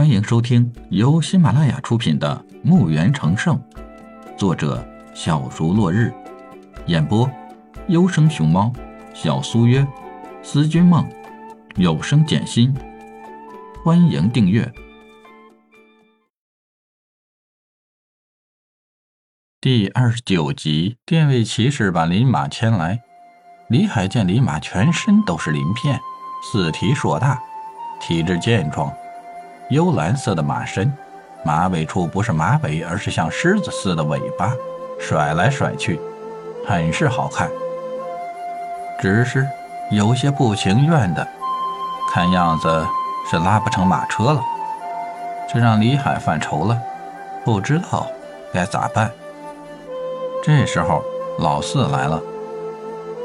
欢迎收听由喜马拉雅出品的《墓园成圣》，作者小竹落日，演播优生熊猫、小苏约、思君梦、有声简心。欢迎订阅第二十九集。电位骑士把林马牵来，李海见林马全身都是鳞片，四体硕大，体质健壮。幽蓝色的马身，马尾处不是马尾，而是像狮子似的尾巴，甩来甩去，很是好看。只是有些不情愿的，看样子是拉不成马车了，这让李海犯愁了，不知道该咋办。这时候老四来了，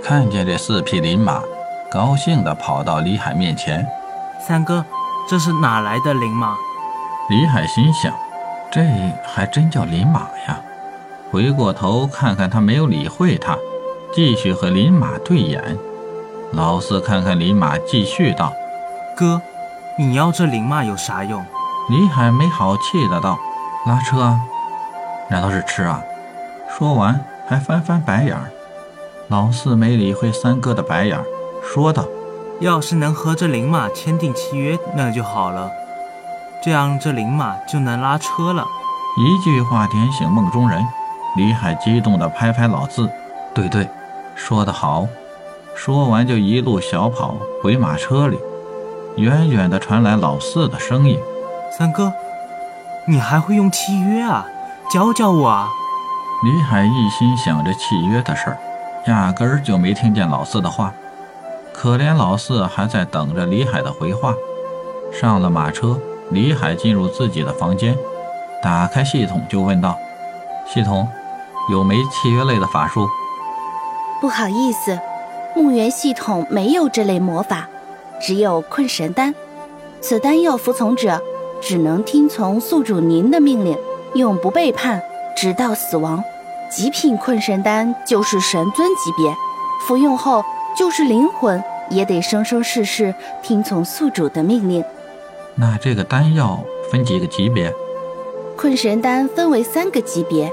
看见这四匹林马，高兴地跑到李海面前：“三哥。”这是哪来的灵马？李海心想，这还真叫林马呀。回过头看看他，没有理会他，继续和林马对眼。老四看看林马，继续道：“哥，你要这灵马有啥用？”李海没好气的道：“拉车啊，难道是吃啊？”说完还翻翻白眼儿。老四没理会三哥的白眼儿，说道。要是能和这灵马签订契约，那就好了，这样这灵马就能拉车了。一句话点醒梦中人，李海激动地拍拍老四：“对对，说得好！”说完就一路小跑回马车里。远远地传来老四的声音：“三哥，你还会用契约啊？教教我啊！”李海一心想着契约的事儿，压根儿就没听见老四的话。可怜老四还在等着李海的回话。上了马车，李海进入自己的房间，打开系统就问道：“系统，有没契约类的法术？”“不好意思，墓园系统没有这类魔法，只有困神丹。此丹药服从者只能听从宿主您的命令，永不背叛，直到死亡。极品困神丹就是神尊级别，服用后。”就是灵魂也得生生世世听从宿主的命令。那这个丹药分几个级别？困神丹分为三个级别：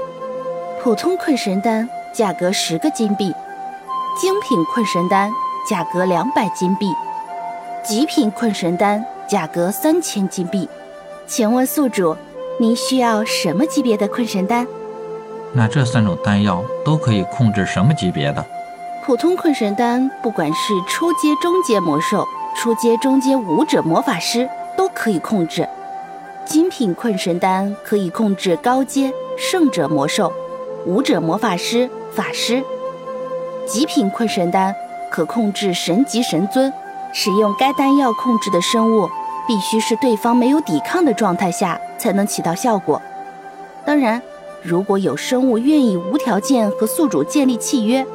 普通困神丹价格十个金币，精品困神丹价格两百金币，极品困神丹价格三千金币。请问宿主，您需要什么级别的困神丹？那这三种丹药都可以控制什么级别的？普通困神丹，不管是初阶、中阶魔兽、初阶、中阶武者、魔法师都可以控制；精品困神丹可以控制高阶圣者魔兽、武者魔法师、法师；极品困神丹可控制神级神尊。使用该丹药控制的生物，必须是对方没有抵抗的状态下才能起到效果。当然，如果有生物愿意无条件和宿主建立契约。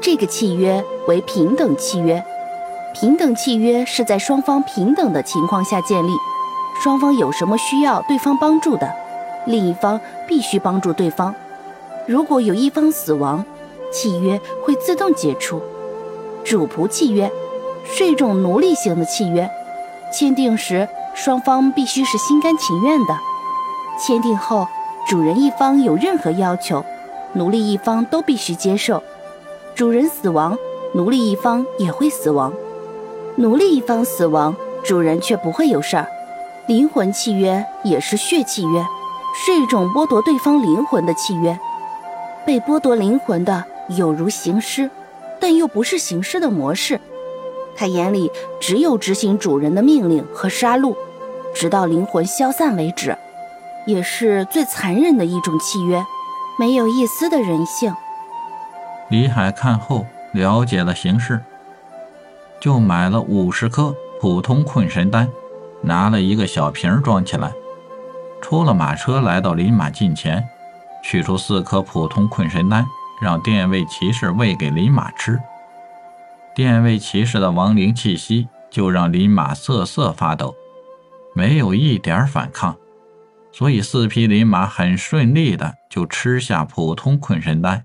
这个契约为平等契约，平等契约是在双方平等的情况下建立，双方有什么需要对方帮助的，另一方必须帮助对方。如果有一方死亡，契约会自动解除。主仆契约是一种奴隶型的契约，签订时双方必须是心甘情愿的。签订后，主人一方有任何要求，奴隶一方都必须接受。主人死亡，奴隶一方也会死亡；奴隶一方死亡，主人却不会有事儿。灵魂契约也是血契约，是一种剥夺对方灵魂的契约。被剥夺灵魂的有如行尸，但又不是行尸的模式。他眼里只有执行主人的命令和杀戮，直到灵魂消散为止，也是最残忍的一种契约，没有一丝的人性。李海看后了解了形势，就买了五十颗普通困神丹，拿了一个小瓶装起来，出了马车，来到林马近前，取出四颗普通困神丹，让殿位骑士喂给林马吃。殿位骑士的亡灵气息就让林马瑟瑟发抖，没有一点反抗，所以四匹林马很顺利的就吃下普通困神丹。